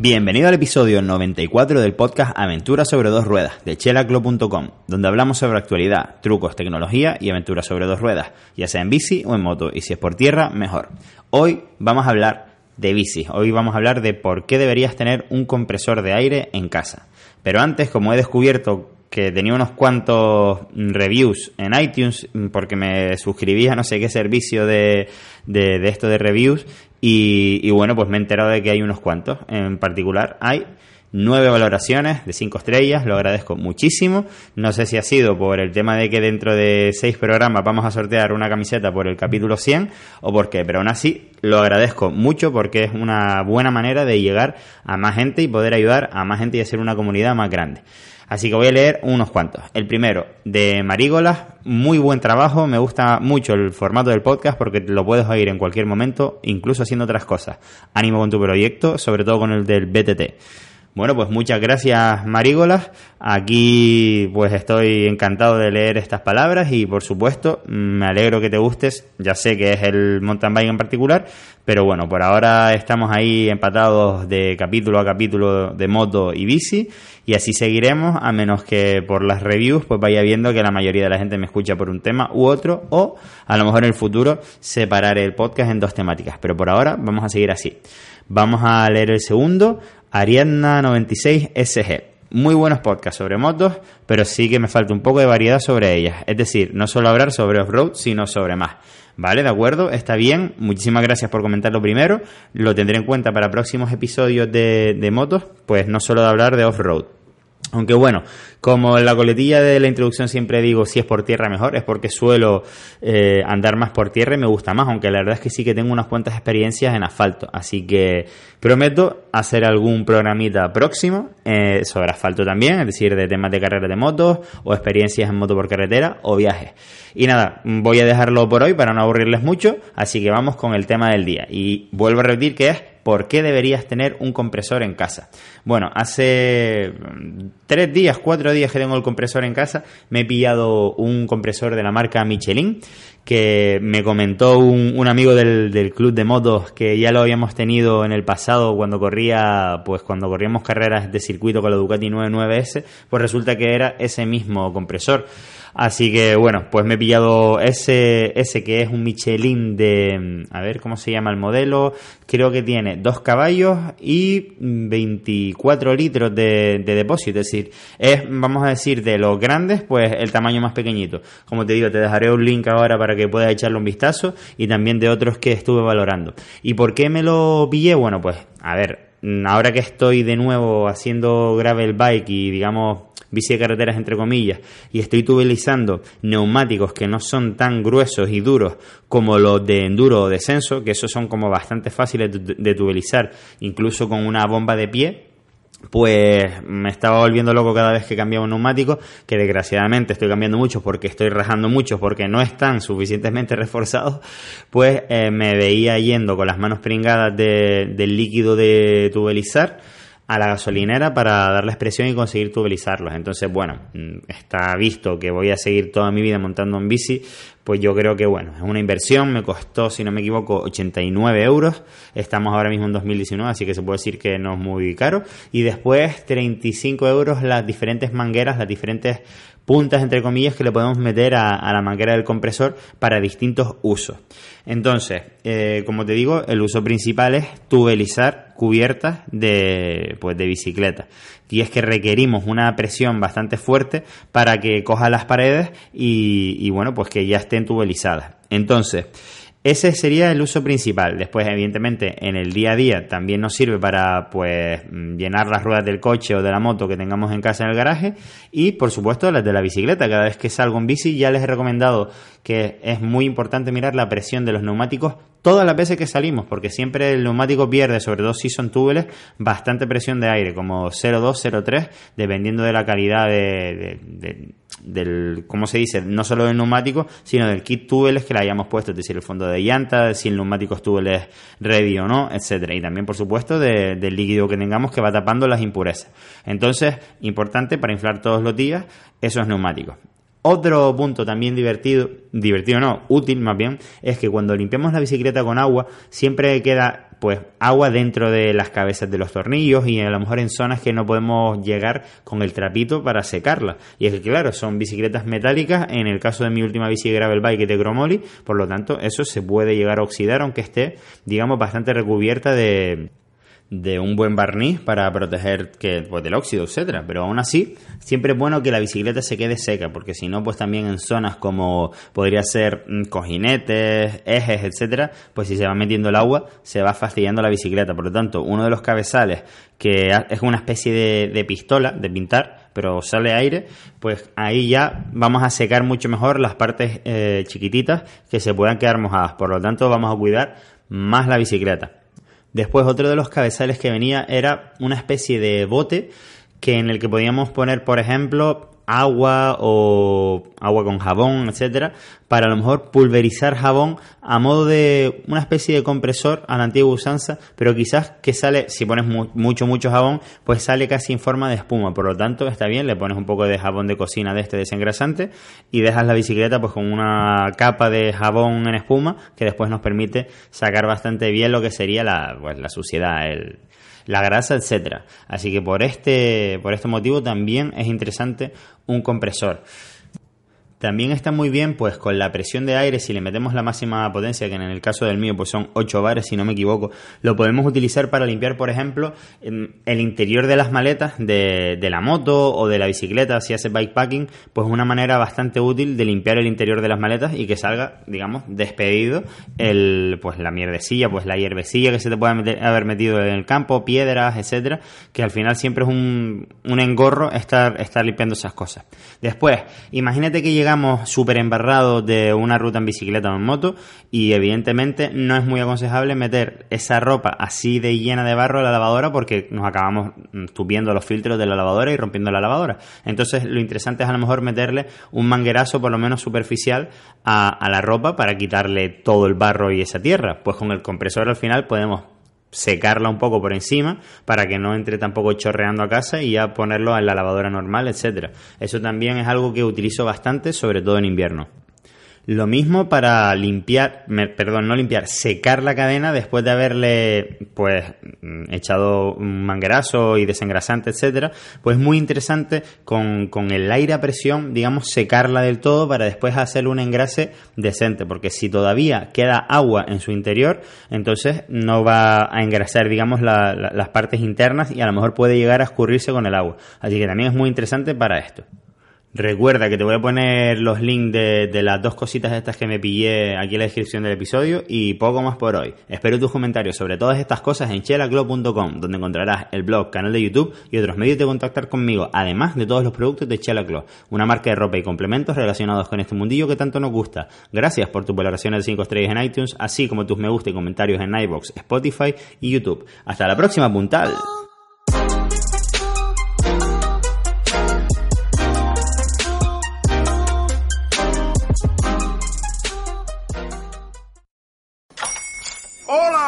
Bienvenido al episodio 94 del podcast Aventuras sobre dos ruedas de chelaclo.com, donde hablamos sobre actualidad, trucos, tecnología y aventuras sobre dos ruedas, ya sea en bici o en moto, y si es por tierra, mejor. Hoy vamos a hablar de bici, hoy vamos a hablar de por qué deberías tener un compresor de aire en casa. Pero antes, como he descubierto que tenía unos cuantos reviews en iTunes porque me suscribí a no sé qué servicio de, de, esto de reviews y, bueno, pues me he enterado de que hay unos cuantos. En particular hay nueve valoraciones de cinco estrellas, lo agradezco muchísimo. No sé si ha sido por el tema de que dentro de seis programas vamos a sortear una camiseta por el capítulo 100 o por qué, pero aún así lo agradezco mucho porque es una buena manera de llegar a más gente y poder ayudar a más gente y hacer una comunidad más grande. Así que voy a leer unos cuantos. El primero, de Marígolas, muy buen trabajo, me gusta mucho el formato del podcast porque lo puedes oír en cualquier momento, incluso haciendo otras cosas. Ánimo con tu proyecto, sobre todo con el del BTT. Bueno, pues muchas gracias Marígolas. Aquí pues estoy encantado de leer estas palabras y por supuesto me alegro que te gustes. Ya sé que es el mountain bike en particular, pero bueno, por ahora estamos ahí empatados de capítulo a capítulo de moto y bici y así seguiremos a menos que por las reviews pues vaya viendo que la mayoría de la gente me escucha por un tema u otro o a lo mejor en el futuro separar el podcast en dos temáticas. Pero por ahora vamos a seguir así. Vamos a leer el segundo. Ariadna 96 SG. Muy buenos podcasts sobre motos, pero sí que me falta un poco de variedad sobre ellas. Es decir, no solo hablar sobre off-road, sino sobre más. ¿Vale? ¿De acuerdo? Está bien. Muchísimas gracias por comentarlo primero. Lo tendré en cuenta para próximos episodios de, de motos, pues no solo de hablar de off-road. Aunque bueno, como en la coletilla de la introducción siempre digo, si es por tierra mejor, es porque suelo eh, andar más por tierra y me gusta más, aunque la verdad es que sí que tengo unas cuantas experiencias en asfalto. Así que prometo hacer algún programita próximo eh, sobre asfalto también, es decir, de temas de carreras de motos o experiencias en moto por carretera o viajes. Y nada, voy a dejarlo por hoy para no aburrirles mucho, así que vamos con el tema del día. Y vuelvo a repetir que es ¿Por qué deberías tener un compresor en casa? Bueno, hace mm, tres días, cuatro días que tengo el compresor en casa, me he pillado un compresor de la marca Michelin que me comentó un, amigo del, del, club de motos que ya lo habíamos tenido en el pasado cuando corría, pues cuando corríamos carreras de circuito con la Ducati 99S, pues resulta que era ese mismo compresor. Así que bueno, pues me he pillado ese, ese que es un Michelin de, mm, a ver cómo se llama el modelo, creo que tiene dos caballos y 24 litros de, de depósito, es decir, es, vamos a decir, de los grandes, pues el tamaño más pequeñito. Como te digo, te dejaré un link ahora para que puedas echarle un vistazo y también de otros que estuve valorando. ¿Y por qué me lo pillé? Bueno, pues a ver, mm, ahora que estoy de nuevo haciendo gravel bike y digamos bici de carreteras entre comillas, y estoy utilizando neumáticos que no son tan gruesos y duros como los de enduro o descenso, que esos son como bastante fáciles de, utilizar, incluso con una bomba de pie, pues me estaba volviendo loco cada vez que cambiaba un neumático, que desgraciadamente estoy cambiando mucho porque estoy rajando mucho porque no están suficientemente reforzados, pues eh, me veía yendo con las manos pringadas de, del líquido de tubelizar a la gasolinera para darle expresión y conseguir tubelizarlos. Entonces, bueno, mm, está visto que voy a seguir toda mi vida montando en bici, pues yo creo que, bueno, es una inversión, me costó, si no me equivoco, 89 euros, estamos ahora mismo en 2019, así que se puede decir que no es muy caro, y después 35 euros las diferentes mangueras, las diferentes puntas, entre comillas, que le podemos meter a, la manguera del compresor para distintos usos. Entonces, eh, como te digo, el uso principal es tubelizar cubiertas de, pues, de bicicleta. Y es que requerimos una presión bastante fuerte para que coja las paredes y, y bueno, pues que ya estén tubelizadas. Entonces, Ese sería el uso principal. Después, evidentemente, en el día a día también nos sirve para pues llenar las ruedas del coche o de la moto que tengamos en casa en el garaje y, por supuesto, las de la bicicleta. Cada vez que salgo en bici ya les he recomendado que es muy importante mirar la presión de los neumáticos todas las veces que salimos, porque siempre el neumático pierde, sobre todo si son bastante presión de aire, como 0,2, 0,3, dependiendo de la calidad de, del, ¿cómo se dice? No solo del neumático, sino del kit túbeles que le hayamos puesto, es decir, el fondo de llanta, si el neumático es túbeles ready o no, etcétera. Y también, por supuesto, del líquido que tengamos que va tapando las impurezas. Entonces, importante para inflar todos los días esos neumáticos. Otro punto también divertido, divertido no, útil más bien, es que cuando limpiamos la bicicleta con agua, siempre queda pues agua dentro de las cabezas de los tornillos y a lo mejor en zonas que no podemos llegar con el trapito para secarla. Y es que claro, son bicicletas metálicas, en el caso de mi última bici gravel bike de Gromoli, por lo tanto eso se puede llegar a oxidar aunque esté, digamos, bastante recubierta de, de un buen barniz para proteger que, pues, del óxido, etcétera. Pero aún así, siempre es bueno que la bicicleta se quede seca, porque si no, pues también en zonas como podría ser mm, cojinetes, ejes, etcétera, pues si se va metiendo el agua, se va fastidiando la bicicleta. Por lo tanto, uno de los cabezales, que es una especie de, pistola de pintar, pero sale aire, pues ahí ya vamos a secar mucho mejor las partes eh, chiquititas que se puedan quedar mojadas. Por lo tanto, vamos a cuidar más la bicicleta. Después otro de los cabezales que venía era una especie de bote que en el que podíamos poner, por ejemplo, agua o agua con jabón, etcétera, para a lo mejor pulverizar jabón a modo de una especie de compresor a la antigua usanza, pero quizás que sale, si pones mucho, mucho jabón, pues sale casi en forma de espuma. Por lo tanto, está bien, le pones un poco de jabón de cocina de este desengrasante y dejas la bicicleta pues con una capa de jabón en espuma que después nos permite sacar bastante bien lo que sería la, pues, la suciedad, el, la grasa, etcétera. Así que por este, por este motivo también es interesante un compresor. También está muy bien, pues con la presión de aire, si le metemos la máxima potencia, que en el caso del mío pues son 8 bares, si no me equivoco, lo podemos utilizar para limpiar, por ejemplo, el interior de las maletas de, de la moto o de la bicicleta, si hace bikepacking, pues una manera bastante útil de limpiar el interior de las maletas y que salga, digamos, despedido el, pues la mierdecilla, pues la hierbecilla que se te puede haber metido en el campo, piedras, etcétera, que al final siempre es un, un engorro estar, estar limpiando esas cosas. Después, imagínate que llega llegamos súper embarrados de una ruta en bicicleta o en moto y evidentemente no es muy aconsejable meter esa ropa así de llena de barro a la lavadora porque nos acabamos tupiendo los filtros de la lavadora y rompiendo la lavadora. Entonces lo interesante es a lo mejor meterle un manguerazo por lo menos superficial a la ropa para quitarle todo el barro y esa tierra. Pues con el compresor al final podemos secarla un poco por encima para que no entre tampoco chorreando a casa y ya ponerlo en la lavadora normal, etcétera. Eso también es algo que utilizo bastante, sobre todo en invierno. Lo mismo para limpiar, perdón, no limpiar, secar la cadena después de haberle, pues, mm, echado un manguerazo y desengrasante, etcétera. Pues muy interesante con, con el aire a presión, digamos, secarla del todo para después hacer un engrase decente. Porque si todavía queda agua en su interior, entonces no va a engrasar, digamos, las partes internas y a lo mejor puede llegar a escurrirse con el agua. Así que también es muy interesante para esto. Recuerda que te voy a poner los links de, las dos cositas estas que me pillé aquí en la descripción del episodio y poco más por hoy. Espero tus comentarios sobre todas estas cosas en chelaclub.com, donde encontrarás el blog, canal de YouTube y otros medios de contactar conmigo, además de todos los productos de Chela una marca de ropa y complementos relacionados con este mundillo que tanto nos gusta. Gracias por tus valoraciones de 5 estrellas en iTunes, así como tus me gusta y comentarios en iBox, Spotify y YouTube. Hasta la próxima, puntal.